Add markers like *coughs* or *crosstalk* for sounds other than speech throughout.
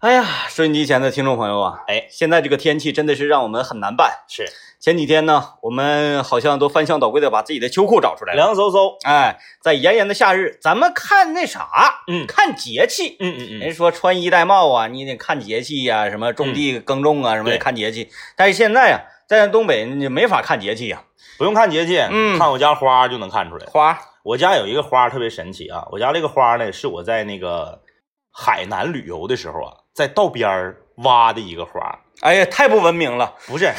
哎呀，收音机前的听众朋友啊，哎，现在这个天气真的是让我们很难办。是前几天呢，我们好像都翻箱倒柜的把自己的秋裤找出来了。凉飕飕，哎，在炎炎的夏日，咱们看那啥，嗯看节气。嗯嗯嗯，人说穿衣戴帽啊，你得看节气呀、什么种地耕种啊，什么得看节气。但是现在啊、在咱东北你没法看节气呀、不用看节气，嗯看我家花就能看出来。花我家有一个花特别神奇啊，我家这个花呢是我在那个海南旅游的时候啊，在道边儿挖的一个花，哎呀，太不文明了 *laughs* 不是，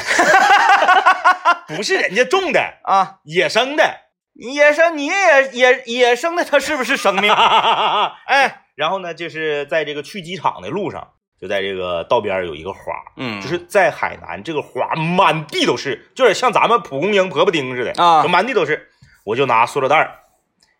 *laughs* 不是人家种的，啊！野生的。野生，你也野野生的，它是不是生命？*laughs* 哎，然后呢，就是在这个去机场的路上，就在这个道边儿有一个花，嗯，就是在海南这个花满地都是，就是像咱们蒲公英、婆婆丁似的啊就满地都是。我就拿塑料袋儿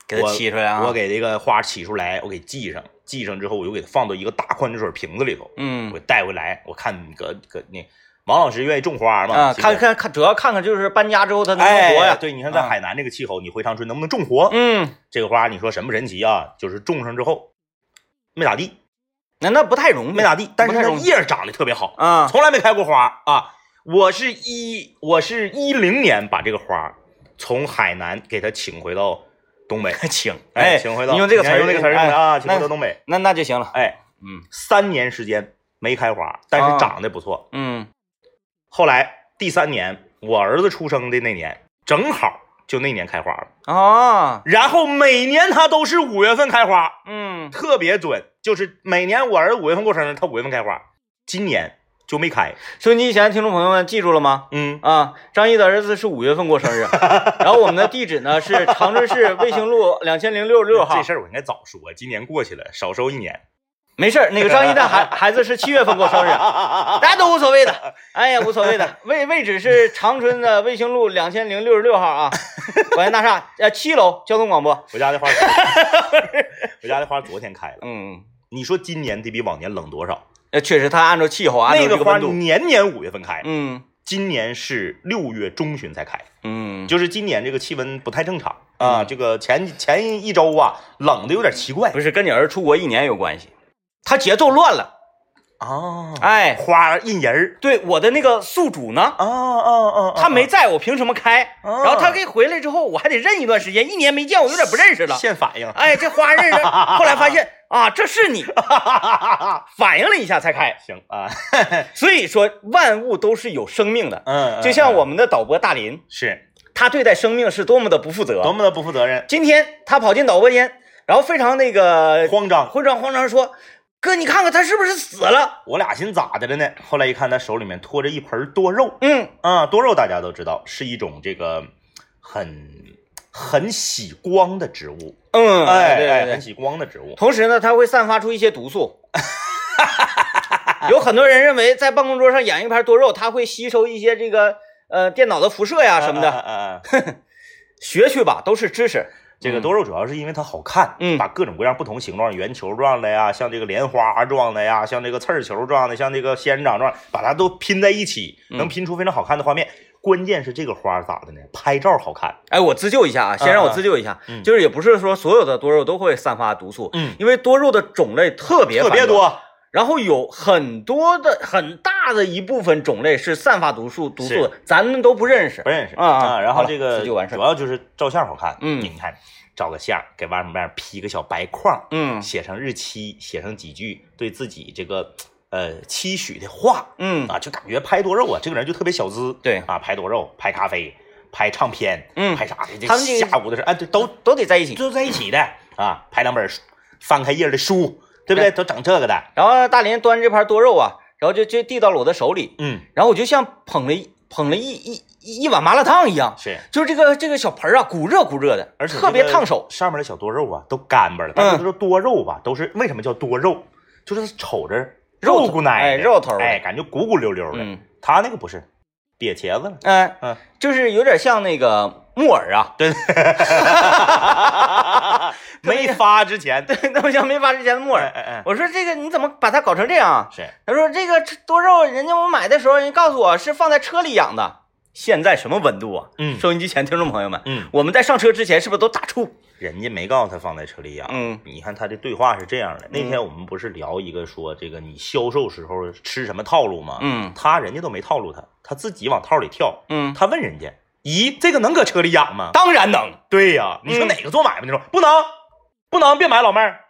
给它我沏出来啊！我给这个花起出来，我给系上，系上之后，我又给它放到一个大矿泉水瓶子里头，嗯我带回来。我看搁搁那王老师愿意种花嘛？啊，看看看，主要看看就是搬家之后它能不能哎活呀？对，你看在啊海南这个气候，你回长春能不能种活？嗯，这个花你说神不神奇啊？就是种上之后没咋地，那那不太容易，没咋地，但是不太容易呢叶长得特别好，啊。从来没开过花啊。我是一我是一零年把这个花从海南给它请回到东北，*laughs* 请，哎，请回到你用这个词儿，用这个词儿用的啊，请回到那东北，那那就行了。哎，嗯。三年时间没开花，但是啊。长得不错。嗯。后来第三年，我儿子出生的那年，正好就那年开花了。啊，然后每年它都是五月份开花，嗯，特别准，就是每年我儿子五月份过生日，他五月份开花，今年就没开。收音机前的听众朋友们记住了吗？嗯，啊，张毅的儿子是五月份过生日，*laughs* 然后我们的地址呢是长春市卫星路两千零六十六号这。事儿我应该早说，今年过去了，少收一年。没事儿，那个张毅的孩 *laughs* 孩子是七月份过生日，大家都无所谓的。哎呀，无所谓的。位位置是长春的卫星路两千零六十六号啊，广电大厦呃七楼交通广播。我家的花，我家的花昨天开了。嗯，你说今年得比往年冷多少？呃，确实，它按照气候，按照那个花这个温度，年年五月份开，嗯今年是六月中旬才开，嗯，就是今年这个气温不太正常啊。这个前前一周啊，冷的有点奇怪不是跟你儿子出国一年有关系，他节奏乱了。啊。哎，花印人儿对我的那个宿主呢，哦哦哦！他没在我凭什么开？啊然后他给回来之后，我还得认一段时间，一年没见，我有点不认识了。现反应，哎，这花认识，*laughs* 后来发现啊，这是你，*laughs* 反应了一下才开。行啊，*laughs* 所以说，万物都是有生命的，嗯，就像嗯我们的导播大林，是他对待生命是多么的不负责。多么的不负责任，今天他跑进导播间，然后非常那个慌张。慌张慌张说：“哥，你看看他是不是死了我俩寻思咋的了呢？后来一看，他手里面托着一盆多肉？”嗯，啊，多肉大家都知道是一种这个很很喜光的植物，嗯，哎哎，对对对很。喜光的植物。同时呢，它会散发出一些毒素。有很多人认为，在办公桌上养一盘多肉，它会吸收一些这个呃电脑的辐射呀什么的。嗯 *laughs* 学去吧，都是知识。这个多肉主要是因为它好看，嗯把各种各样不同形状，圆球状的呀，像这个莲花状的呀，像这个刺儿球状的，像这个仙人掌状，把它都拼在一起，嗯能拼出非常好看的画面。关键是这个花咋的呢？拍照好看。哎，我自救一下啊，先让我自救一下，嗯就是也不是说所有的多肉都会散发毒素，嗯，因为多肉的种类特别，特别多。然后有很多的很大的一部分种类是散发毒素毒素的，咱们都不认识不。认识啊啊然后这个就完事儿主要就是照相好看。嗯你看照个相，给外面面披个小白框，嗯写上日期，写上几句对自己这个呃期许的话嗯啊，就感觉拍多肉啊，这个人就特别小资。对啊，拍多肉，拍咖啡，拍唱片，嗯拍啥的，这下午的事，哎，对，都都得在一起。都在一起的啊，拍两本书翻开页的书，对不对？都整这个的，然后大林端这盘多肉啊，然后就就递到了我的手里，嗯，然后我就像捧了一捧了一一一一碗麻辣烫一样，是。就是这个这个小盆啊，鼓热鼓热的，而且特别烫手。上面的小多肉啊都干巴了。但是都说多肉吧，都是为什么叫多肉？就是瞅着肉骨奶哎肉头哎，感觉鼓鼓溜溜的。嗯。他那个不是瘪茄子了，嗯、嗯，就是有点像那个木耳啊，对，*laughs* *laughs* 没发之前，*laughs* 对，那么像没发之前的木耳。哎哎哎，我说这个你怎么把它搞成这样啊？是他说这个多肉，人家我买的时候人家告诉我是放在车里养的，现在什么温度啊？嗯收音机前听众朋友们，嗯，我们在上车之前是不是都打怵？人家没告诉他放在车里养。嗯你看他的对话是这样的，那天我们不是聊一个说这个你销售时候吃什么套路吗？嗯他人家都没套路他，他自己往套里跳。嗯，他问人家，咦，这个能搁车里养吗？当然能。对呀，你说嗯哪个做买卖的说不能，不能，别买，老妹儿，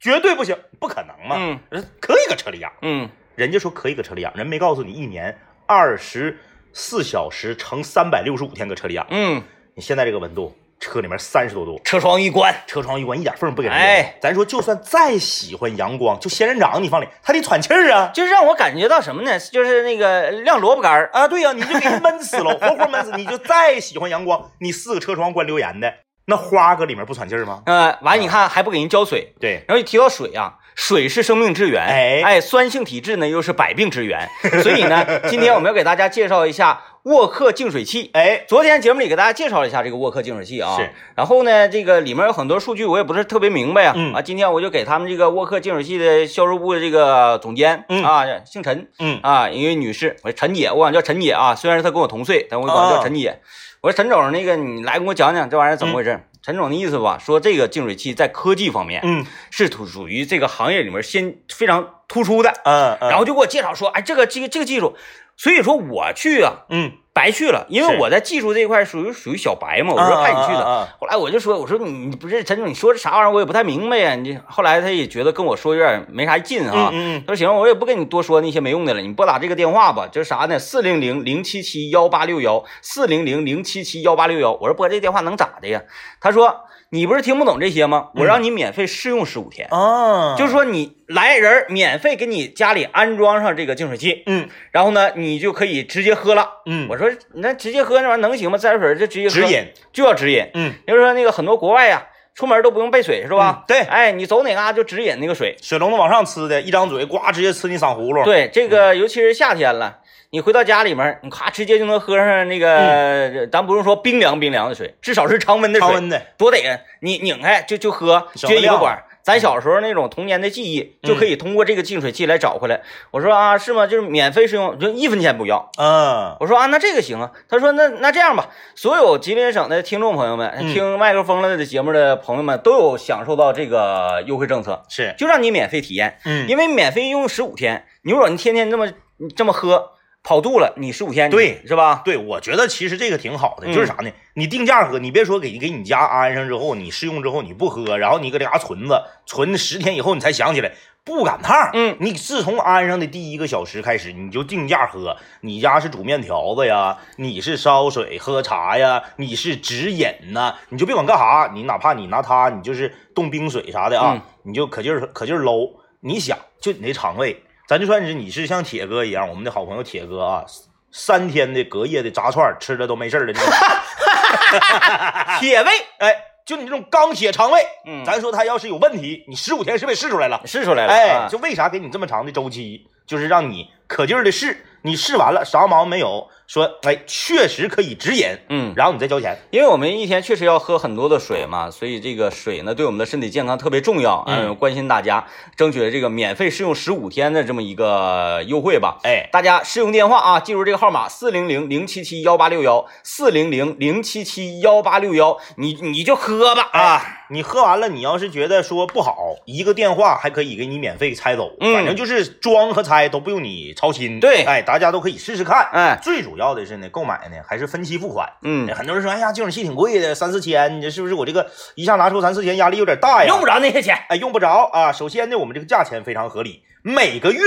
绝对不行，不可能嘛。嗯人可以搁车里养，嗯，人家说可以搁车里养，人没告诉你一年二十四小时乘三百六十五天搁车里养。嗯，你现在这个温度，车里面三十多度，车窗一关，车窗一关，一点缝不给人哎。咱说，就算再喜欢阳光，就仙人掌你放里，它得喘气儿啊。就是让我感觉到什么呢？就是那个晾萝卜干儿。啊，对呀、你就给人闷死了，*laughs* 活活闷死。你就再喜欢阳光，你四个车窗关留言的，那花搁里面不喘气儿吗？呃，完你看还不给人浇水，对，然后一提到水啊，水是生命之源，哎。哎，酸性体质呢又是百病之源，所以呢，今天我们要给大家介绍一下沃克净水器。哎，昨天节目里给大家介绍了一下这个沃克净水器啊，是。然后呢，这个里面有很多数据我也不是特别明白呀、嗯。啊，今天我就给他们这个沃克净水器的销售部的这个总监，嗯。啊，姓陈，嗯。啊，一位女士，我说陈姐，我管叫陈姐啊，虽然她跟我同岁，但我管她叫陈姐。我说陈总，那个你来给我讲讲这玩意儿怎么回事？陈总的意思吧，说这个净水器在科技方面，嗯。是属属于这个行业里面先非常突出的，嗯嗯，然后就给我介绍说，哎，这个这个这个技术，所以说我去啊，嗯，白去了，因为我在技术这一块属于属于小白嘛，我说派你去的。啊啊啊后来我就说，我说你你不是陈总，你说这啥玩意儿，我也不太明白呀。你后来他也觉得跟我说有点没啥劲啊。嗯嗯他说行，我也不跟你多说那些没用的了，你拨打这个电话吧，就是啥呢？四零零零七七幺八六幺，四零零零七七幺八六幺。我说拨这个电话能咋的呀？他说你不是听不懂这些吗？我让你免费试用十五天。嗯啊，就是说你来人免费给你家里安装上这个净水器，嗯然后呢，你就可以直接喝了。嗯，我说那直接喝那玩意儿能行吗？自来水就直接喝指引，就要直饮。嗯，就是说那个很多国外呀、出门都不用备水是吧？嗯对哎，你走哪嘎就指引那个水。水龙头往上呲的，一张嘴呱直接呲你嗓葫芦。，对，这个尤其是夏天了，你回到家里面，你咔直接就能喝上那个，咱不用说冰凉冰凉的水，至少是常温的水，常温的，多得呀！你拧开就就喝，省得量撅一个管儿。咱小时候那种童年的记忆，就可以通过这个净水器来找回来。我说啊，是吗？就是免费试用，就一分钱不要。嗯我说啊，那这个行啊。他说那那这样吧，所有吉林省的听众朋友们，嗯听麦克风了的节目的朋友们，都有享受到这个优惠政策，是，就让你免费体验，嗯因为免费用十五天。你如果你天天这么这么喝，跑肚了，你十五天对是吧？对，我觉得其实这个挺好的，嗯就是啥呢？你定价喝，你别说给给你家安上之后，你试用之后你不喝，然后你搁这嘎存着，存十天以后你才想起来不赶趟。嗯，你自从安上的第一个小时开始，你就定价喝。你家是煮面条子呀，你是烧水喝茶呀，你是直饮呐，你就别管干啥，你哪怕你拿它，你就是冻冰水啥的啊，嗯你就可劲儿可劲儿搂。你想，就你那肠胃，咱就算是你是像铁哥一样，我们的好朋友铁哥啊，三天的隔夜的炸串吃了都没事儿的 *laughs* 铁胃，哎，就你这种钢铁肠胃，嗯咱说他要是有问题，你十五天是不是试出来了？试出来了，哎啊，就为啥给你这么长的周期，就是让你可劲儿的试，你试完了啥毛病没有，说哎确实可以直饮，嗯。然后你再交钱。因为我们一天确实要喝很多的水嘛，所以这个水呢对我们的身体健康特别重要。嗯关心大家争取这个免费试用十五天的这么一个优惠吧。哎，大家试用电话啊，记住这个号码四零零零七七幺八六幺四零零零七七幺八六幺，你你就喝吧啊。你喝完了，你要是觉得说不好，一个电话还可以给你免费拆走，嗯反正就是装和拆都不用你操心。对哎，大家都可以试试看。哎，最主要的是呢，购买呢还是分期付款。嗯哎，很多人说，哎呀，净水器挺贵的，三四千，你这是不是我这个一下拿出三四千，压力有点大呀？用不着那些钱。哎，用不着啊。首先呢，我们这个价钱非常合理，每个月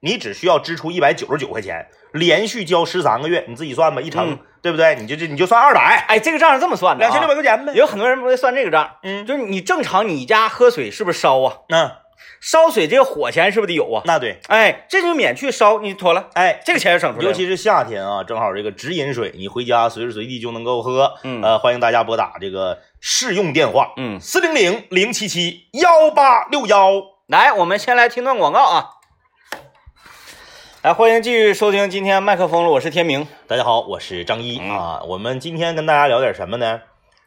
你只需要支出一百九十九块钱，连续交十三个月，你自己算吧，一乘、嗯对不对？你就这你就算二百，哎，这个账是这么算的、啊，两千六百块钱呗。有很多人不会算这个账，嗯就是你正常你家喝水是不是烧啊？嗯，烧水这个火钱是不是得有啊？那对，哎，这就免去烧，你妥了，哎。这个钱省出来了。尤其是夏天啊，正好这个直饮水，你回家随时随地就能够喝。嗯呃，欢迎大家拨打这个试用电话，嗯，四零零零七七幺八六幺。来，我们先来听段广告啊。来，欢迎继续收听今天麦克风了，我是天明。大家好，我是张一嗯啊。我们今天跟大家聊点什么呢？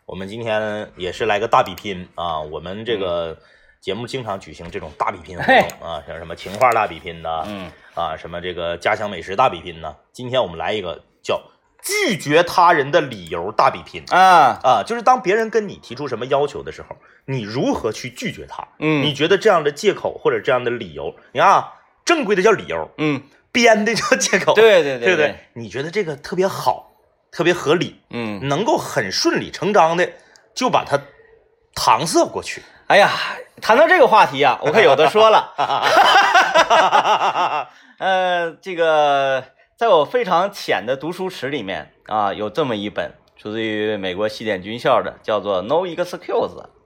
我们今天也是来个大比拼啊。我们这个节目经常举行这种大比拼活动啊，像什么情话大比拼呐，嗯，啊，什么这个家乡美食大比拼呐。今天我们来一个叫拒绝他人的理由大比拼啊，啊，就是当别人跟你提出什么要求的时候，你如何去拒绝他？嗯你觉得这样的借口或者这样的理由，你看啊，正规的叫理由，嗯，编的叫借口，*laughs* 对对对不对，？你觉得这个特别好，特别合理，嗯，能够很顺理成章的就把它搪塞过去。哎呀，谈到这个话题啊，我可有的说了。*laughs* 呃，这个在我非常浅的读书池里面啊，有这么一本出自于美国西点军校的，叫做《No Excuse》。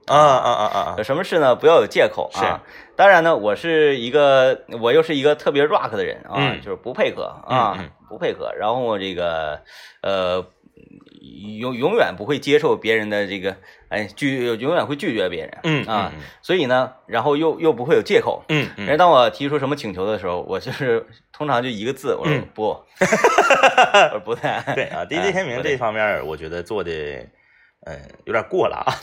啊啊啊啊啊！有什么事呢？不要有借口啊！当然呢，我是一个，我又是一个特别 rock 的人啊，嗯就是不配合啊，嗯嗯不配合。然后这个呃，永永远不会接受别人的这个，哎，拒永远会拒绝别人。嗯啊，嗯所以呢，然后又又不会有借口。嗯嗯人当我提出什么请求的时候，我就是通常就一个字，我说嗯不，*laughs* 我说不太 *laughs* 对啊，DJ 哎天明这方面，我觉得做的，嗯，有点过了啊。*laughs*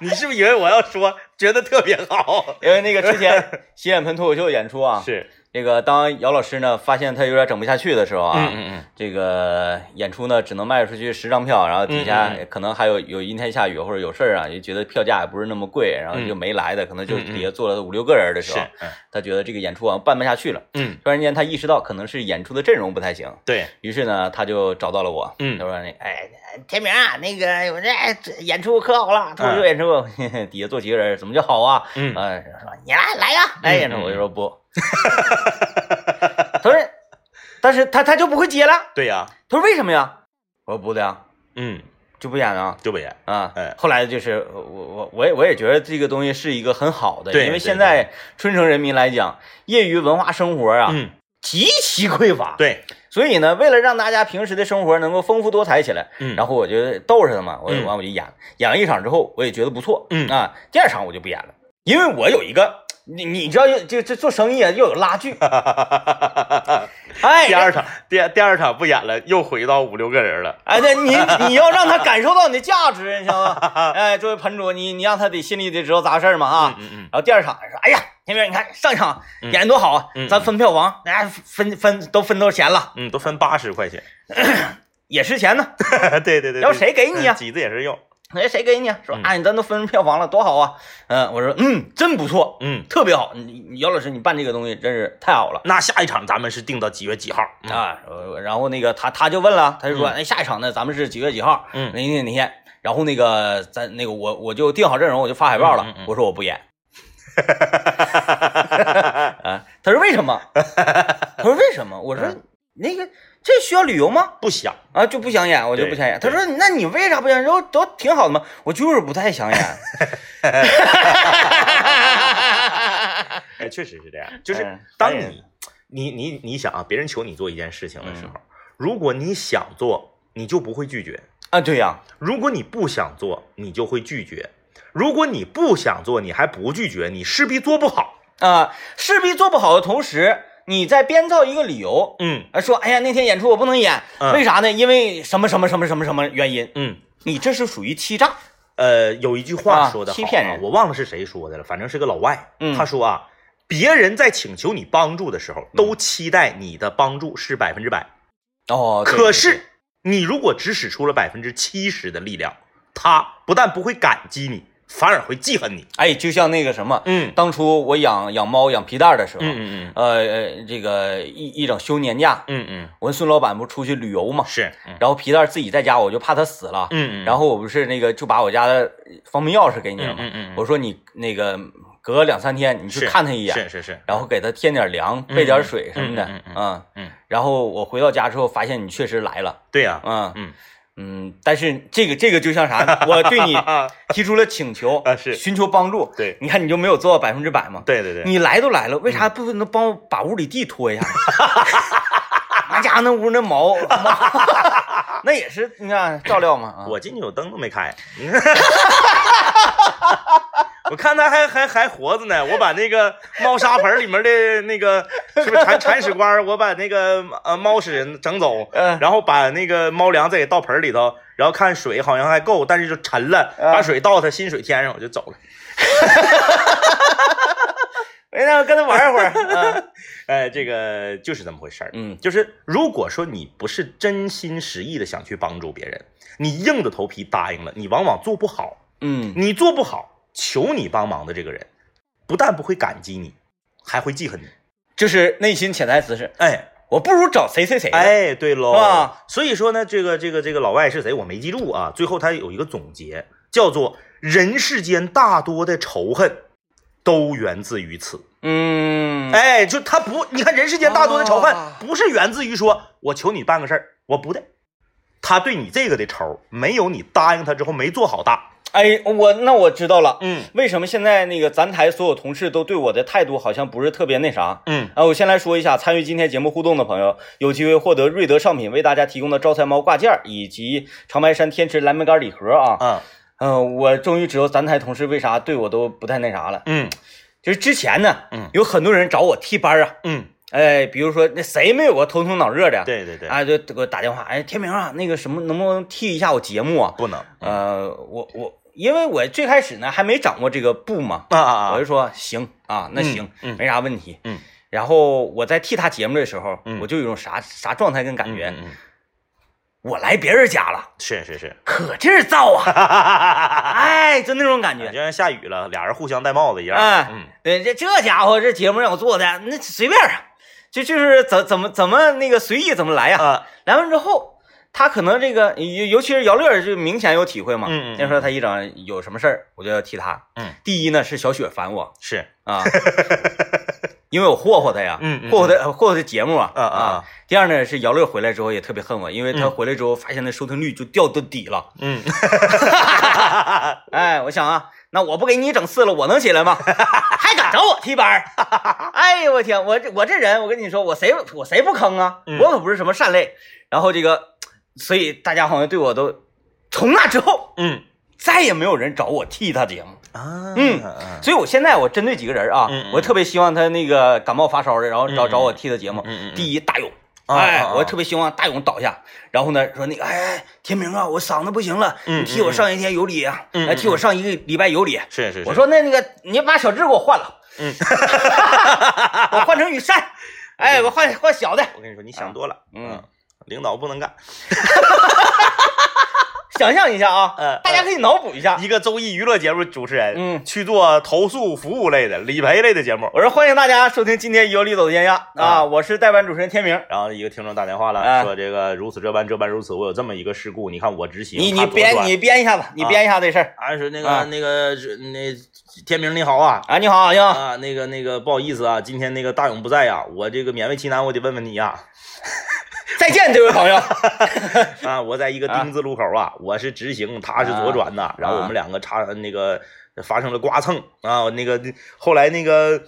你是不是以为我要说觉得特别好？因为那个之前洗脸盆脱口秀演出啊，是，这个当姚老师呢发现他有点整不下去的时候啊，嗯嗯嗯，这个演出呢只能卖出去十张票，然后底下可能还有有阴天下雨或者有事儿啊，就觉得票价也不是那么贵，然后就没来的，可能就底下坐了五六个人的时候，，他觉得这个演出啊办不下去了。嗯，突然间他意识到可能是演出的阵容不太行，对，于是呢他就找到了我，嗯他说那哎天明啊，那个我这这演出可好了，脱口秀演出，嘿嘿底下坐几个人，怎么叫好啊？嗯。呃，说你来来呀，来演出，我就说不，*laughs* 他说，但是他他就不会接了。对呀，他说为什么呀？我说不的呀，嗯，就不演了就不演，啊。哎后来就是我我我也我也觉得这个东西是一个很好的，因为现在春城人民来讲，业余文化生活啊、嗯，极其匮乏，对，所以呢，为了让大家平时的生活能够丰富多彩起来，嗯，然后我就逗着他嘛，我嗯完我就演，演了一场之后，我也觉得不错，嗯啊，第二场我就不演了，因为我有一个。你你知道，这这做生意啊，又有拉锯。*laughs* 哎，第二场，第第二场不演了，又回到五六个人了。哎，对你你要让他感受到你的价值，你知道吗？*laughs* 哎，作为盆主，你你让他得心里得知道咋回事儿嘛啊。嗯嗯然后第二场说，哎呀，天明，你看上一场嗯演的多好啊，嗯咱分票房，哎，分分都分多少钱了，嗯，都分八十块钱。*clears throat* 也是钱呢。*laughs* 对对对，要谁给你啊嗯几子也是用。哎，谁给你啊？说嗯哎，咱都分票房了，多好啊！嗯，我说嗯，真不错，嗯，特别好。你你姚老师，你办这个东西真是太好了。那下一场咱们是定到几月几号？嗯啊，呃然后那个他他就问了，他就说，嗯哎，下一场呢，咱们是几月几号？嗯哪天哪天？然后那个咱那个我我就定好阵容，我就发海报了。我说我不演。*laughs* 啊，他说为什么？他说为什么？我说嗯那个这需要理由吗？不想。啊，就不想演，我就不想演。他说那你为啥不想演？都都挺好的嘛。我就是不太想演。*laughs* *laughs* 哎，确实是这样，就是嗯当你你你你想啊，别人求你做一件事情的时嗯候，如果你想做，你就不会拒绝；啊，对呀、如果你不想做，你就会拒绝；如果你不想做，你还不拒绝，你势必做不好。啊，势必做不好的同时，你再编造一个理由，嗯啊，说哎呀那天演出我不能演，嗯为啥呢？因为什么什么什么什么什么原因？嗯，你这是属于欺诈。呃，有一句话啊说的好、欺骗人我忘了是谁说的了，反正是个老外。嗯他说啊，别人在请求你帮助的时候，嗯都期待你的帮助是百分之百。哦，对可是你如果只使出了百分之七十的力量，他不但不会感激你，反而会记恨你。哎，就像那个什么，嗯。当初我养养猫养皮蛋的时候，嗯嗯呃呃，这个一一整休年假，嗯嗯。我跟孙老板不出去旅游嘛嗯，，是，嗯。然后皮蛋自己在家，我就怕它死了，嗯嗯，然后我不是那个就把我家的方便钥匙给你了嘛，嗯嗯嗯，我说你那个隔两三天你去看他一眼，是是是，然后给他添点粮，备点水什么的，嗯嗯嗯嗯。嗯，然后我回到家之后发现你确实来了，对呀，嗯。嗯嗯，但是这个这个就像啥呢？我对你啊，*laughs* 提出了请求啊是寻求帮助，对你看你就没有做到百分之百嘛？对对对，你来都来了，为啥不能帮我把屋里地拖一下？*laughs* 那家伙那屋那毛，毛 *laughs* 那也是你看照料嘛啊。我进去我灯都没开，我看它还还还活着呢。我把那个猫砂盆里面的那个是不是铲铲屎官？我把那个呃猫屎整走，嗯然后把那个猫粮再给倒盆里头，然后看水好像还够，但是就沉了，嗯把水倒它新水添上，我就走了。*laughs* 哎，那我跟他玩一会儿。*laughs* 嗯呃，这个就是这么回事儿。嗯就是如果说你不是真心实意的想去帮助别人，你硬着头皮答应了，你往往做不好。嗯你做不好，求你帮忙的这个人，不但不会感激你，还会记恨你。就是内心潜台词是，哎我不如找谁谁谁。哎，对喽，是吧所以说呢，这个这个这个老外是谁？我没记住啊。最后他有一个总结，叫做“人世间大多的仇恨，都源自于此”。嗯，哎，就他不，你看人世间大多的仇恨啊，不是源自于说我求你办个事儿，我不的，他对你这个的仇，没有你答应他之后没做好大。哎，我那我知道了。嗯为什么现在那个咱台所有同事都对我的态度好像不是特别那啥？嗯啊，我先来说一下，参与今天节目互动的朋友，有机会获得瑞德尚品为大家提供的招财猫挂件以及长白山天池蓝莓干礼盒啊。啊嗯、我终于知道咱台同事为啥对我都不太那啥了。嗯就是之前呢，嗯有很多人找我替班啊，嗯，哎，比如说那谁没有个头疼脑热的？对对对，啊，就给我打电话，哎，天明啊，那个什么，能不能替一下我节目啊？不能呃，我我因为我最开始呢还没掌握这个步嘛，啊啊啊我就说行啊，那行，嗯嗯没啥问题。嗯，然后我在替他节目的时候，嗯我就有种啥啥状态跟感觉，嗯嗯嗯我来别人家了，是是是，可劲儿造啊，*laughs* 哎，就那种感觉。就像下雨了，俩人互相戴帽子一样。哎嗯对，这这家伙这节目让我做的，那随便啊，就就是怎怎么怎么那个随意怎么来呀、啊来完之后，他可能这个尤尤其是姚乐就明显有体会嘛。嗯嗯嗯先说他一整有什么事儿，我就要提他。嗯，第一呢是小雪烦我是啊，*laughs* 因为我霍霍他呀，霍霍他霍霍他节目啊啊第二呢是姚乐回来之后也特别恨我，因为他嗯回来之后发现那收听率就掉到底了。嗯 *laughs* 哎，我想啊，那我不给你整四了，我能起来吗？*laughs* 还敢找我替班儿？哎呦我天，我这我这人，我跟你说，我谁我谁不坑啊？嗯我可不是什么善类。然后这个，所以大家好像对我都，从那之后嗯再也没有人找我替他节目。啊嗯所以我现在我针对几个人啊，我特别希望他那个感冒发烧的，然后找找我替他节目。第一，大勇。啊哎，我特别希望大勇倒下，然后呢说那个，哎，哎天明啊，我嗓子不行了，嗯你替我上一天有理啊，来替我上一个礼拜有理。是是是，我说那那个，你把小智给我换了，嗯，*laughs* 我换成雨山，*laughs* 哎，我换换小的，我跟你说，你想多了。嗯，领导不能干。*laughs* 想象一下啊，*laughs* 嗯大家可以脑补一下。一个周易娱乐节目主持人，嗯去做投诉服务类的、理赔类的节目。我说欢迎大家收听今天由李走天下啊，啊我是代班主持人天明。然后一个听众打电话了，哎说这个如此这般这般如此，我有这么一个事故，你看我执行，你你编你编一下子，你编一下这事儿啊说那个、啊那个那天明你好啊啊。你好，你好，啊那个那个不好意思啊，今天那个大勇不在呀、我这个勉为其难，我得问问你呀再见，这位朋友。*laughs* 啊我在一个丁字路口啊，我是直行，他是左转的，然后我们两个差那个发生了刮蹭啊，那个后来那个。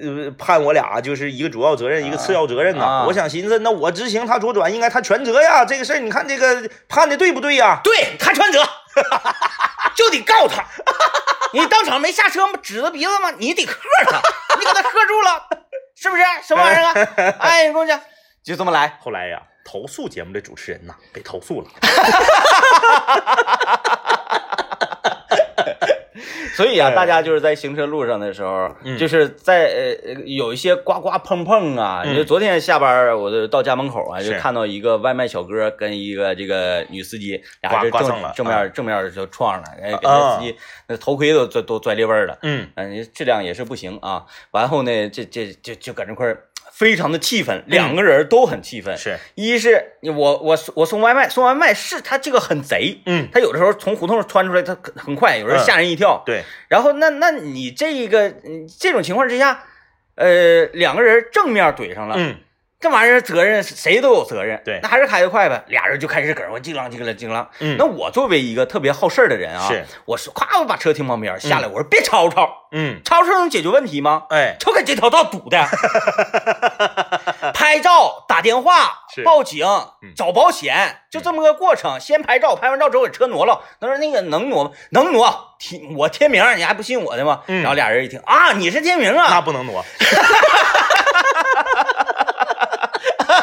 呃，判我俩就是一个主要责任，一个次要责任呐。啊我想寻思，那我直行，他左转，应该他全责呀。这个事儿，你看这个判的对不对呀？对他全责，*laughs* 就得告他。*laughs* 你当场没下车吗？指着鼻子吗？你得喝他，你给他喝住了，是不是？什么玩意儿啊？哎，你跟我讲，就这么来。后来呀，投诉节目的主持人呐被投诉了。*laughs* 所以啊，哎大家就是在行车路上的时候，嗯就是在有一些刮刮碰碰啊。嗯就昨天下班，我就到家门口啊，就看到一个外卖小哥跟一个这个女司机，俩人正正面正面就撞上了，哎，给啊那司机那头盔都都都拽裂纹了。嗯嗯，质量也是不行啊。完后呢，这这就就搁这块儿非常的气愤，两个人都很气愤。是，一是我我我送外卖，送外卖是他这个很贼，嗯，他有的时候从胡同窜出来，他很很快，有时候吓人一跳。对，然后那那你这个嗯这种情况之下，呃，两个人正面怼上了，嗯这玩意儿责任谁都有责任，对那还是开得快呗。俩人就开始搁这块叽啷叽啷叽啷。嗯那我作为一个特别好事儿的人啊，是我是咵我把车停旁边下来，我说别吵吵，嗯，吵吵能解决问题吗？哎，就给这条道堵的，*laughs* 拍照、打电话、报警、嗯找保险，就这么个过程。先拍照，拍完照之后给车挪了。他说那个能挪吗？能挪。天，我天明，你还不信我的吗？嗯然后俩人一听啊，你是天明那啊，不能挪。*laughs* *laughs*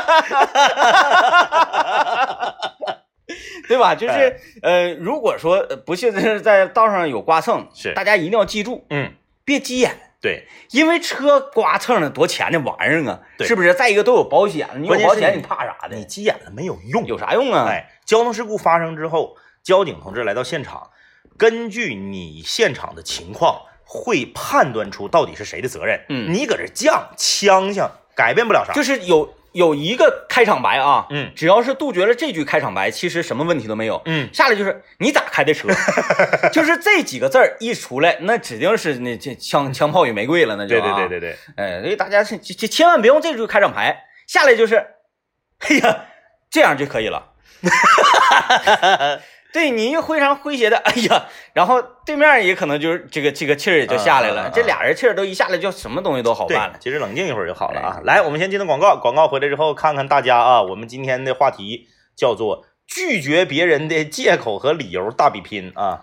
*laughs* 对吧？就是呃，如果说呃不幸是在道上有刮蹭，是大家一定要记住，嗯，别急眼。对，因为车刮蹭了多钱的玩意儿啊，对是不是？再一个都有保险，你有保险你怕啥的？你急眼了没有用，有啥用啊？哎，交通事故发生之后，交警同志来到现场，根据你现场的情况，会判断出到底是谁的责任。嗯你搁这犟呛呛，改变不了啥。就是有有一个开场白啊，嗯。只要是杜绝了这句开场白，其实什么问题都没有。嗯，下来就是你咋开的车，*laughs* 就是这几个字儿一出来，那指定是那这枪枪炮与玫瑰了，那就、对啊、对对对对，哎，所以大家千千万别用这句开场白，下来就是，哎呀，这样就可以了。*laughs* 对你一个非常诙谐的，*laughs* 哎呀，然后对面也可能就是这个这个气儿也就下来了，这俩人气儿都一下来，就什么东西都好办了。其实冷静一会儿就好了啊。来，我们先进段广告，广告回来之后看看大家啊，我们今天的话题叫做拒绝别人的借口和理由大比拼啊。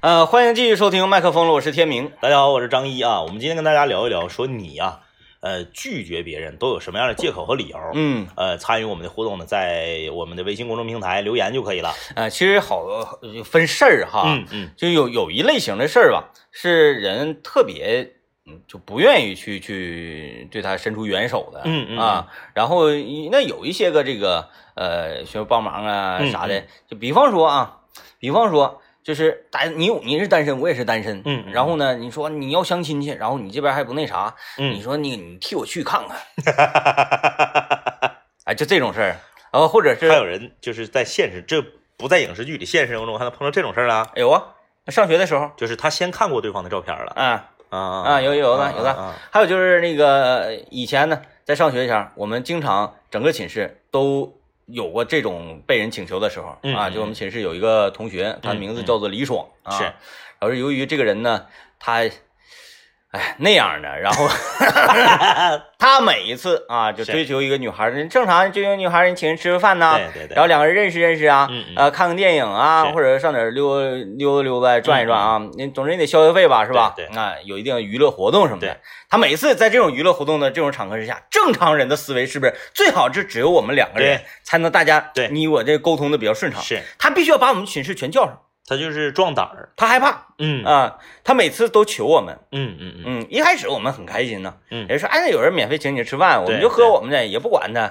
呃，欢迎继续收听麦克风了，我是天明。大家好，我是张一啊。我们今天跟大家聊一聊，说你啊，呃，拒绝别人都有什么样的借口和理由？嗯，呃，参与我们的互动呢，在我们的微信公众平台留言就可以了。呃，其实好呃分事儿哈，嗯嗯就有有一类型的事儿吧，是人特别嗯就不愿意去去对他伸出援手的，嗯嗯啊，然后那有一些个这个呃需要帮忙啊嗯啥的，就比方说啊，比方说。就是单你有你是单身，我也是单身，嗯。嗯然后呢，你说你要相亲去，然后你这边还不那啥，嗯你嗯，说你你替我去看看，*laughs* 哎，就这种事儿，然后或者是还有人就是在现实，这不在影视剧里，现实生活中还能碰到这种事儿啊？有啊，上学的时候，就是他先看过对方的照片了啊，啊啊有有的有的啊。还有就是那个呃以前呢，在上学前，我们经常整个寝室都有过这种被人请求的时候啊。就我们寝室有一个同学，他的名字叫做李爽啊。是，然后由于这个人呢，他哎那样的，然后 *laughs* 他每一次啊就追求一个女孩儿，人正常追求女孩儿，人请人吃个饭呐，对对对然后两个人认识认识啊，嗯嗯呃，看个电影啊，或者上哪儿溜溜达溜达、转一转啊，你总之你得消消费吧，是吧？对对啊，有一定的娱乐活动什么的。他每次在这种娱乐活动的这种场合之下，正常人的思维是不是最好是只有我们两个人才能大家对你我这沟通的比较顺畅？是他必须要把我们寝室全叫上，他就是壮胆儿。他害怕嗯啊，他每次都求我们。嗯嗯嗯嗯，一开始我们很开心呢，嗯人说哎，那有人免费请你吃饭，我们就喝我们的，也不管他。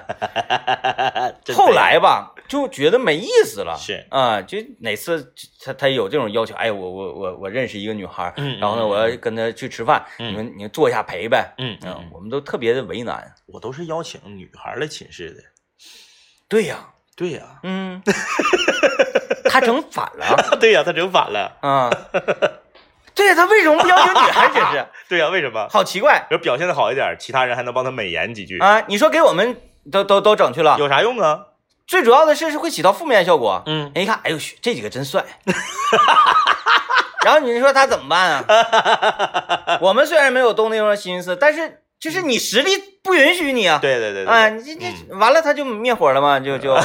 *laughs* 真后来吧，就觉得没意思了。是啊，就哪次他他有这种要求，哎，我我我我认识一个女孩，嗯然后呢，嗯我要跟她去吃饭，嗯你们你们坐一下陪呗。嗯嗯嗯，，我们都特别的为难。我都是邀请女孩来寝室的。对呀，对呀，嗯，*laughs* *laughs* 他整反了 *laughs* 对呀，他整反了。啊。对呀，他为什么不要求女孩解释？*laughs* 对呀，为什么？好奇怪要表现的好一点，其他人还能帮他美言几句，啊！你说给我们都都都整去了，有啥用啊？最主要的是是会起到负面效果。嗯，人一看，哎呦，这几个真帅。然后你说他怎么办啊？我们虽然没有动那种心思，但是就是你实力不允许你啊。对对对对，啊，你这这完了他就灭火了嘛，就就。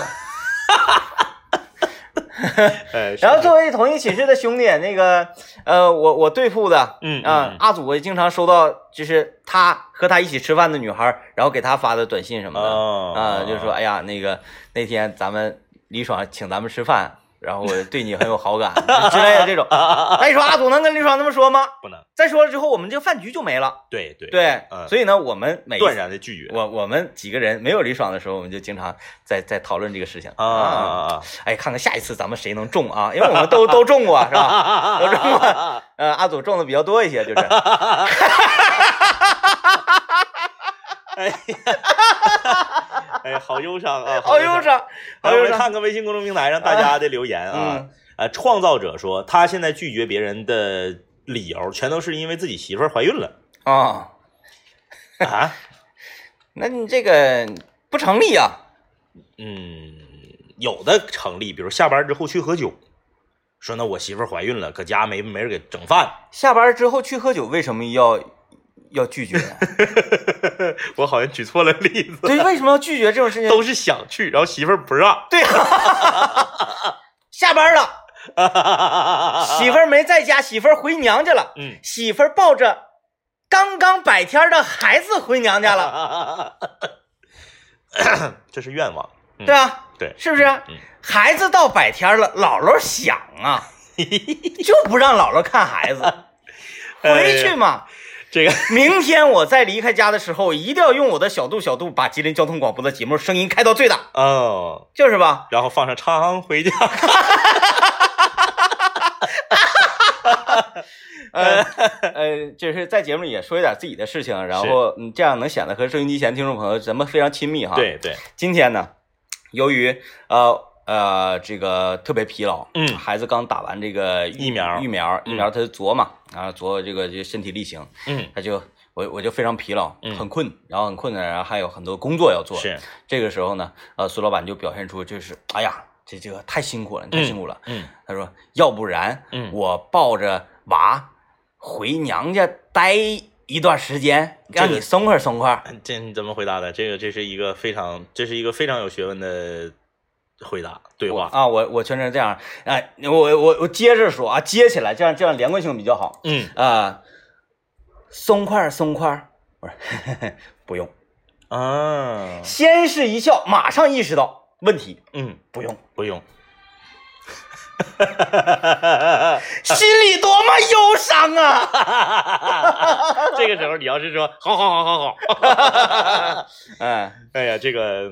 *laughs* 哎，*laughs* 然后作为同一寝室的兄弟，那个呃，我我对铺的，嗯啊嗯，阿祖也经常收到，就是他和他一起吃饭的女孩，然后给他发的短信什么的，哦。啊，就说哎呀，那个那天咱们李爽请咱们吃饭，然后我对你很有好感 *laughs* 之类的这种。那 *laughs* 你说阿祖能跟李爽那么说吗？不能，再说了之后，我们这个饭局就没了。对对对，嗯所以呢，我们每断然的拒绝我我们几个人没有李爽的时候，我们就经常在在讨论这个事情啊啊啊哎，看看下一次咱们谁能中啊？因为我们都都中过，是吧？啊！*laughs* 都中过。呃，阿祖中的比较多一些，就是。*laughs* 哎呀，*laughs* 哎，好忧伤啊，好忧。伤，好忧伤。看看微信公众平台上大家的留言啊嗯。呃，创造者说他现在拒绝别人的理由，全都是因为自己媳妇儿怀孕了啊，啊。*laughs* 那你这个不成立啊。嗯，有的成立，比如下班之后去喝酒，说那我媳妇儿怀孕了，搁家没没人给整饭，下班之后去喝酒，为什么要要拒绝？*laughs* 我好像举错了例子，对，为什么要拒绝这种事情？都是想去，然后媳妇儿不让，对，下班了，*laughs* 媳妇儿没在家，媳妇儿回娘家了，嗯，媳妇儿抱着刚刚百天的孩子回娘家了，*coughs* 这是愿望，嗯。对啊，对，是不是？孩子到百天了，姥姥想啊，*laughs* 就不让姥姥看孩子。回去嘛。这个 *laughs* 明天我在离开家的时候，一定要用我的小度小度把吉林交通广播的节目声音开到最大，哦，就是吧？然后放上唱回家。*laughs* 呃 *laughs* 呃，就是在节目里也说一点自己的事情，然后嗯，这样能显得和收音机前听众朋友咱们非常亲密哈。，对对，今天呢，由于呃呃这个特别疲劳，嗯孩子刚打完这个疫苗疫苗疫苗他就昨嘛，然后昨这个就身体力行，嗯，他就我我就非常疲劳，嗯很困，然后很困难，然后还有很多工作要做。是，这个时候呢，呃，苏老板就表现出就是，哎呀，这这个太辛苦了，太辛苦了。嗯他说，要不然，嗯我抱着娃回娘家待一段时间，让你松快松快。这你怎么回答的？这个这是一个非常这是一个非常有学问的回答对话。啊，我我全程这样，哎，我我我接着说啊，接起来，这样这样连贯性比较好嗯啊。松块松块，不是，*laughs* 不用，啊，先是一笑，马上意识到问题，嗯，不用，不用。*laughs* 心里多么忧伤啊！*laughs* 这个时候你要是说好好好好好，哎哎呀，这个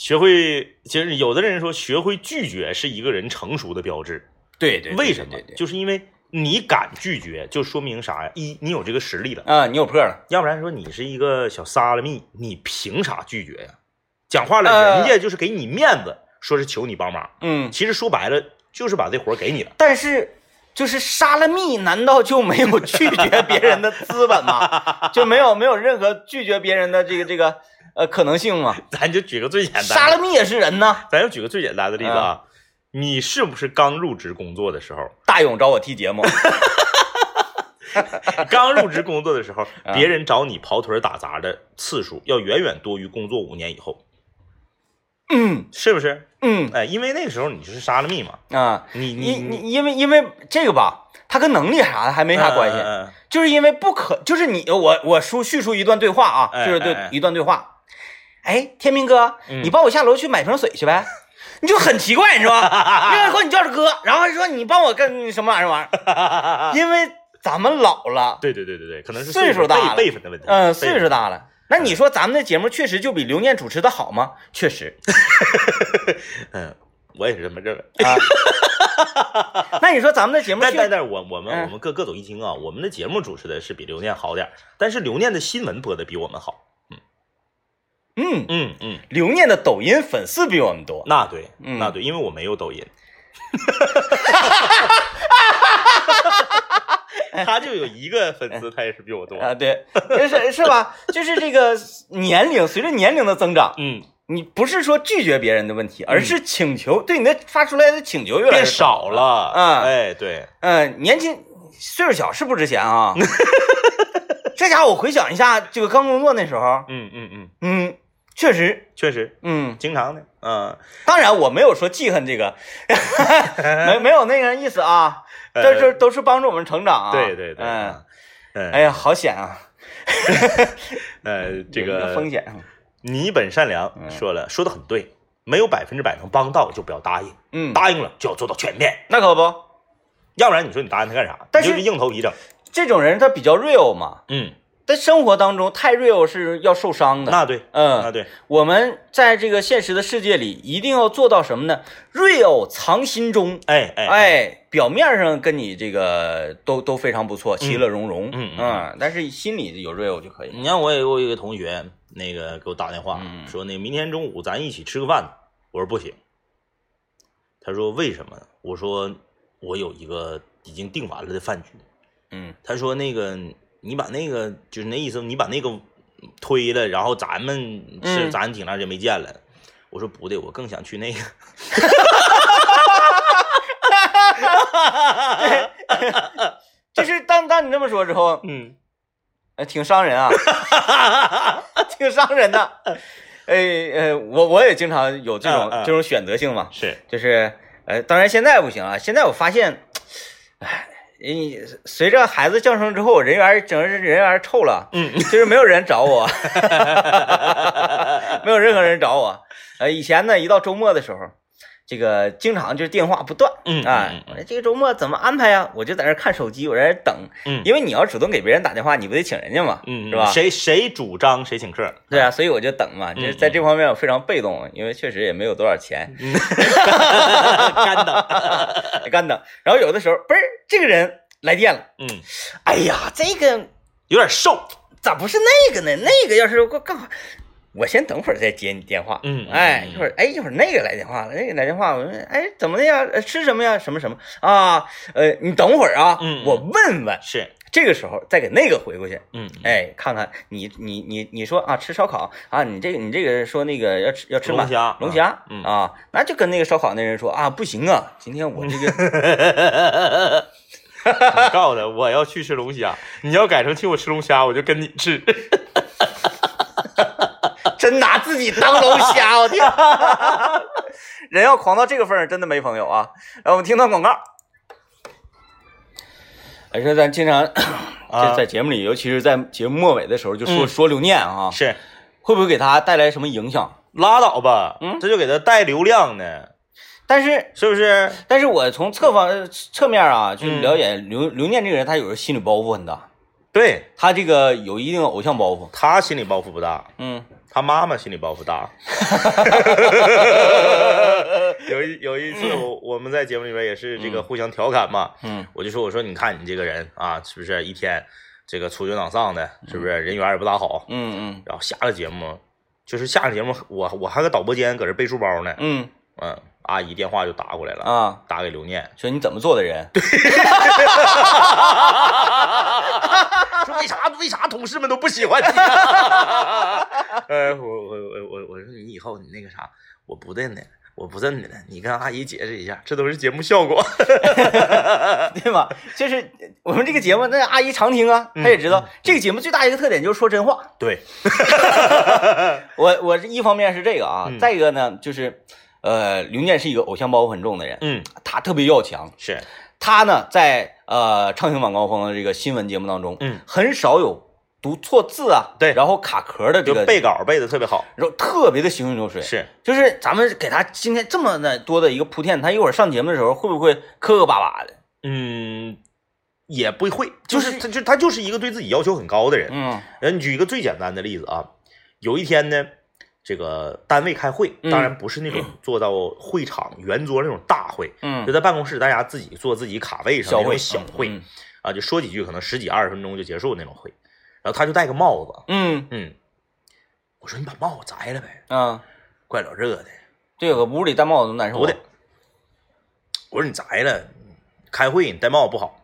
学会，其实有的人说学会拒绝是一个人成熟的标志。对对，对为什么对？对就是因为你敢拒绝，就说明啥呀？一，你有这个实力了；啊，你有破了。要不然说你是一个小撒拉蜜，你凭啥拒绝呀？讲话了，呃人家就是给你面子，说是求你帮忙，嗯，其实说白了就是把这活给你了。但是就是沙拉蜜，难道就没有拒绝别人的资本吗？*laughs* 就没有没有任何拒绝别人的这个这个呃可能性吗？*laughs* 咱就举个最简单的，沙拉米也是人呐。咱就举个最简单的例子啊，你是不是刚入职工作的时候，大勇找我踢节目，*laughs* 刚入职工作的时候，啊别人找你跑腿打杂的次数要远远多于工作五年以后，嗯是不是？嗯哎，因为那个时候你就是沙拉密嘛，啊，你你你你因为因为这个吧，它跟能力啥的还没啥关系，就是因为不可，就是你我我述叙述一段对话啊，哎就是对一段对话。哎，天明哥，嗯你帮我下楼去买瓶水去呗。你就很奇怪，你知道吧？因为管你叫着哥，然后还说你帮我干什么玩意儿玩意儿，因为咱们老了，*laughs* 对对对对对，可能是岁数大了辈辈分的问题。嗯，辈岁数大了。那你说咱们的节目确实就比刘念主持的好吗？确实 *laughs* 嗯，我也是这么认为。啊。*laughs* 那你说咱们的节目确但但但是我我们嗯我们各各走一清啊，我们的节目主持的是比刘念好点儿，但是刘念的新闻播的比我们好。嗯，嗯嗯，刘念的抖音粉丝比我们多。那对，嗯那对，因为我没有抖音。*laughs* 他就有一个粉丝，他也是比我多。啊，对，就是是吧？就是这个年龄，随着年龄的增长，嗯，你不是说拒绝别人的问题，而是请求对你的发出来的请求越来越变少了。嗯哎，对，嗯，年轻岁数小是不值钱啊。*laughs* 这家伙，我回想一下，这个刚工作那时候，嗯嗯嗯，嗯，确实，确实。嗯，经常的。嗯，当然我没有说记恨这个，*laughs* 没没有那个意思啊，呃。这这都是帮助我们成长啊。对对对，嗯，嗯，哎呀，好险啊，*laughs* 呃，这个风险。你本善良嗯。说了，说的很对，没有百分之百能帮到就不要答应，嗯，答应了就要做到全面，那可不，要不然你说你答应他干啥？但是硬头皮整。这种人他比较 real 嘛，嗯，在生活当中太 real 是要受伤的。那对，嗯那嗯，对，我们在这个现实的世界里，一定要做到什么呢？real 藏心中。哎哎，哎，表面上跟你这个都都非常不错，其乐融融，嗯嗯但是心里有 real 就可以。你看我有我有一个同学，那个给我打电话、嗯说，那明天中午咱一起吃个饭。我说不行。他说为什么？我说我有一个已经订完了的饭局。嗯他说那个你把那个就是那意思，你把那个推了，然后咱们是、嗯咱挺长时间没见了。我说不对，我更想去那个。*laughs* 就是当当你这么说之后，*laughs* 嗯，呃，挺伤人啊，*laughs* 挺伤人的。哎呃，我我也经常有这种这种选择性嘛，是，就是呃，当然现在不行啊，现在我发现，哎，你随着孩子降生之后，人缘整个人缘臭了，嗯，*laughs* 就是没有人找我，*laughs* 没有任何人找我。呃，以前呢，一到周末的时候，这个经常就是电话不断，嗯啊这个周末怎么安排呀？我就在那看手机，我在那等，嗯。因为你要主动给别人打电话，你不得请人家嘛，嗯，是吧？谁谁主张谁请客，对啊，所以我就等嘛，就是嗯。在这方面我非常被动，因为确实也没有多少钱，*laughs* 干等，*laughs* 干等。然后有的时候，不是这个人来电了，嗯，哎呀，这个有点瘦，咋不是那个呢？那个要是我干好，我先等会儿再接你电话。嗯嗯哎，嗯一会儿，哎，一会儿那个来电话了，那个来电话，我说，哎，怎么的呀？呃吃什么呀？什么什么啊？呃，你等会儿啊，嗯嗯我问问。是，这个时候再给那个回过去，嗯，哎，看看你你你你说啊，吃烧烤啊，你这个你这个说那个要吃要吃龙虾龙虾，嗯啊，那就跟那个烧烤那人说啊，不行啊，今天我这个你告诉他我要去吃龙虾，你要改成请我吃龙虾，我就跟你吃。真拿自己当龙虾，我天！*laughs* 人要狂到这个份儿，真的没朋友啊。来，我们听段广告。哎，说咱经常 *coughs* 啊在在节目里，尤其是在节目末尾的时候，就说、嗯说刘念啊，是，会不会给他带来什么影响？拉倒吧，嗯这就给他带流量呢，但是，是不是？但是我从侧方侧面啊，去嗯了解刘、刘念这个人，他有时候心理包袱很大，对他这个有一定的偶像包袱。他心理包袱不大，嗯，他妈妈心理包袱大。*laughs* 有一有一次我我们在节目里边也是这个互相调侃嘛，嗯。我就说我说你看你这个人啊，是不是一天这个粗酒囊丧的，是不是？人缘也不大好？嗯嗯。然后下了节目，就是下了节目，我我还搁导播间搁这背书包呢，嗯。嗯，阿姨电话就打过来了，啊，打给刘念，说你怎么做的人？*laughs* 说 *laughs* 为啥为啥同事们都不喜欢你？呃，*laughs* 我我我我我说你以后你那个啥，我不认的，我不认的了，你跟阿姨解释一下，这都是节目效果。*laughs* 对吧？就是我们这个节目，那阿姨常听啊，她也知道、这个节目最大一个特点就是说真话。对，我我是一方面是这个啊，嗯再一个呢就是，呃，刘念是一个偶像包袱很重的人，嗯，他特别要强。是，他呢在呃畅行晚高峰的这个新闻节目当中，嗯，很少有读错字啊，对然后卡壳的这个，就背稿背的特别好，然后特别的行云流水。是，就是咱们给他今天这么的多的一个铺垫，他一会儿上节目的时候会不会磕磕巴巴的？嗯，也不会，就是他就他就是一个对自己要求很高的人。嗯人举一个最简单的例子啊，有一天呢，这个单位开会，嗯当然不是那种坐到会场圆桌那种大会，就嗯，在办公室大家自己坐自己卡位上那种小会嗯啊，就说几句，可能十几二十分钟就结束那种会。然后他就戴个帽子，嗯嗯，我说你把帽子摘了呗，嗯，怪老热的，对，搁屋里戴帽子难受。我说你摘了，开会你戴帽子不好。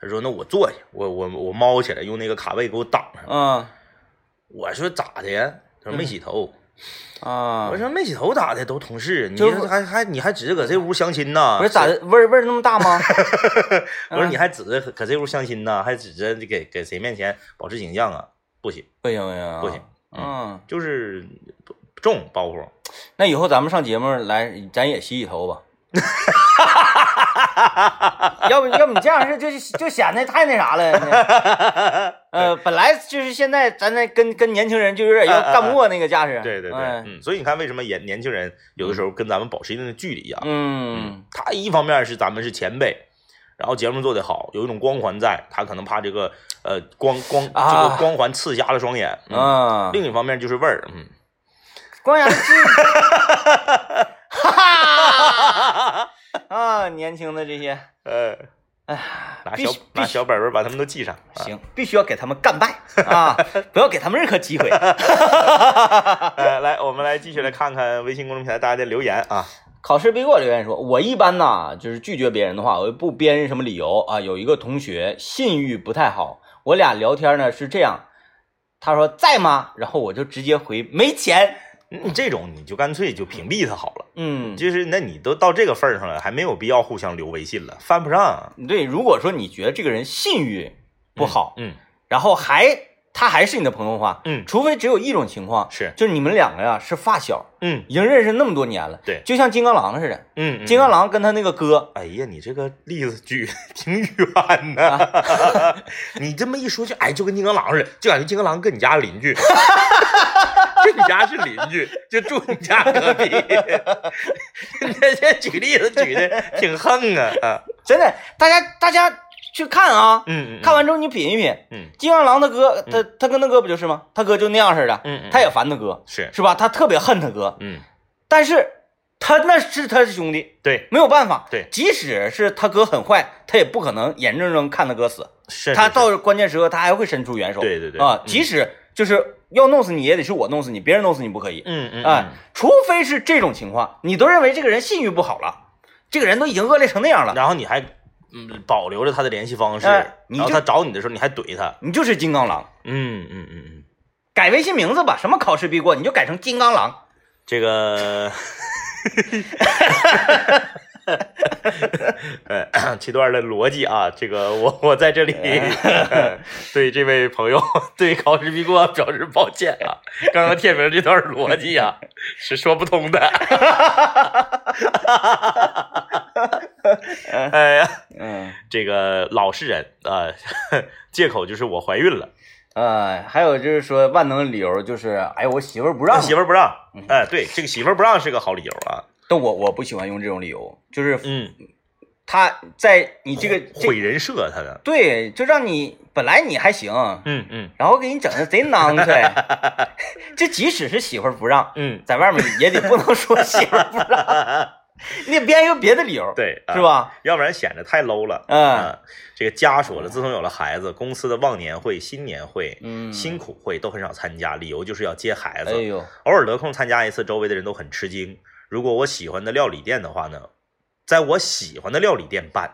他说那我坐下，我我我猫起来，用那个卡位给我挡上。嗯我说咋的呀？他说没洗头。啊，我说没洗头咋的？都同事，你还还你还指着搁这屋相亲呢？不是咋的，味儿味儿那么大吗？*laughs* 我说你还指着搁这屋相亲呢，还指着给给谁面前保持形象啊？不行，不行不行不行，嗯，就是重包袱。那以后咱们上节目来，咱也洗洗头吧。*laughs* 要不要不你这样式就就显得太那啥了。*laughs* 呃，本来就是现在咱那跟跟年轻人就有点要 *laughs* 干不过那个架势。对对对，所以你看为什么年年轻人有的时候跟咱们保持一定的距离啊？嗯他一方面是咱们是前辈，然后节目做得好，有一种光环在，他可能怕这个呃光光这啊个光环刺瞎了双眼。嗯，啊，另一方面就是味儿，嗯，光阳是，哈哈啊，年轻的这些，呃，哎，拿小拿小本本把他们都记上。啊行，必须要给他们干败啊！*laughs* 不要给他们任何机会。*laughs* 呃，来，我们来继续来看看微信公众平台大家的留言啊。考试必过留言说，我一般呢就是拒绝别人的话，我就不编什么理由啊。有一个同学信誉不太好，我俩聊天呢是这样，他说在吗？然后我就直接回没钱。你这种你就干脆就屏蔽他好了。嗯，就是那你都到这个份儿上了，还没有必要互相留微信了，犯不上。对，如果说你觉得这个人信誉不好，嗯然后还他还是你的朋友的话，嗯除非只有一种情况，是就是你们两个呀是发小，嗯已经认识那么多年了，对就像金刚狼似的，嗯，嗯金刚。狼跟他那个哥，哎呀，你这个例子举得挺远呐、*laughs* 你这么一说就，哎，就跟金刚狼似的，就感觉金刚狼跟你家邻居。*laughs* 你家是邻居，*laughs* 就住你家隔壁。*laughs* 你这这举例子举的挺横啊啊！真的，大家大家去看啊，嗯嗯，看完之后你品一品。嗯金刚狼他哥，他他跟他哥不就是吗？他哥就那样似的，嗯嗯他也烦他哥，是是吧？他特别恨他哥，嗯但是他那是他是兄弟，对没有办法。对即使是他哥很坏，他也不可能眼睁睁看他哥死。他是是到关键时刻他还会伸出援手。对对对啊，嗯即使就是要弄死你也得是我弄死你，别人弄死你不可以。嗯嗯哎，除非是这种情况，你都认为这个人信誉不好了，这个人都已经恶劣成那样了，然后你还嗯保留着他的联系方式，哎你然后他找你的时候你还怼他，你就是金刚狼。嗯嗯嗯嗯，改微信名字吧，什么考试必过，你就改成金刚狼。这个。*laughs* 呃，这段的逻辑啊，这个我我在这里、呃 *laughs* 对这位朋友对考试必过表示抱歉啊，刚刚天明这段逻辑啊是说不通的。*laughs* 哎呀，嗯，这个老实人啊、呃借口就是我怀孕了，呃，还有就是说万能的理由就是，哎，我媳妇儿不让，媳妇儿不让。哎，对，这个媳妇儿不让是个好理由啊。但我我不喜欢用这种理由，就是嗯，他在你这个毁人设他的。对，就让你本来你还行，嗯嗯然后给你整的贼囊 *laughs* 脆。这即使是媳妇不让，嗯，在外面也得不能说媳妇不让，*laughs* 你得编一个别的理由，对，啊是？吧？要不然显得太 low 了。嗯啊，这个家说了，自从有了孩子，公司的忘年会、新年会、嗯，辛苦会都很少参加，理由就是要接孩子。哎呦，偶尔得空参加一次，周围的人都很吃惊。如果我喜欢的料理店的话呢，在我喜欢的料理店办，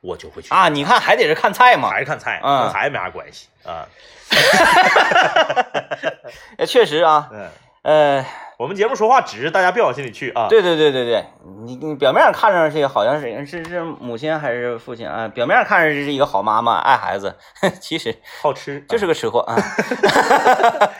我就会去啊，你看还得是看菜嘛，还是看菜，嗯跟孩子没啥关系啊。*laughs* 呃确实啊，嗯，呃，我们节目说话直，大家别往心里去啊。，对对对对对，你你表面上看上去好像是是是母亲还是父亲啊？表面上看上去是一个好妈妈，爱孩子，*laughs* 其实好吃就是个吃货啊。*laughs*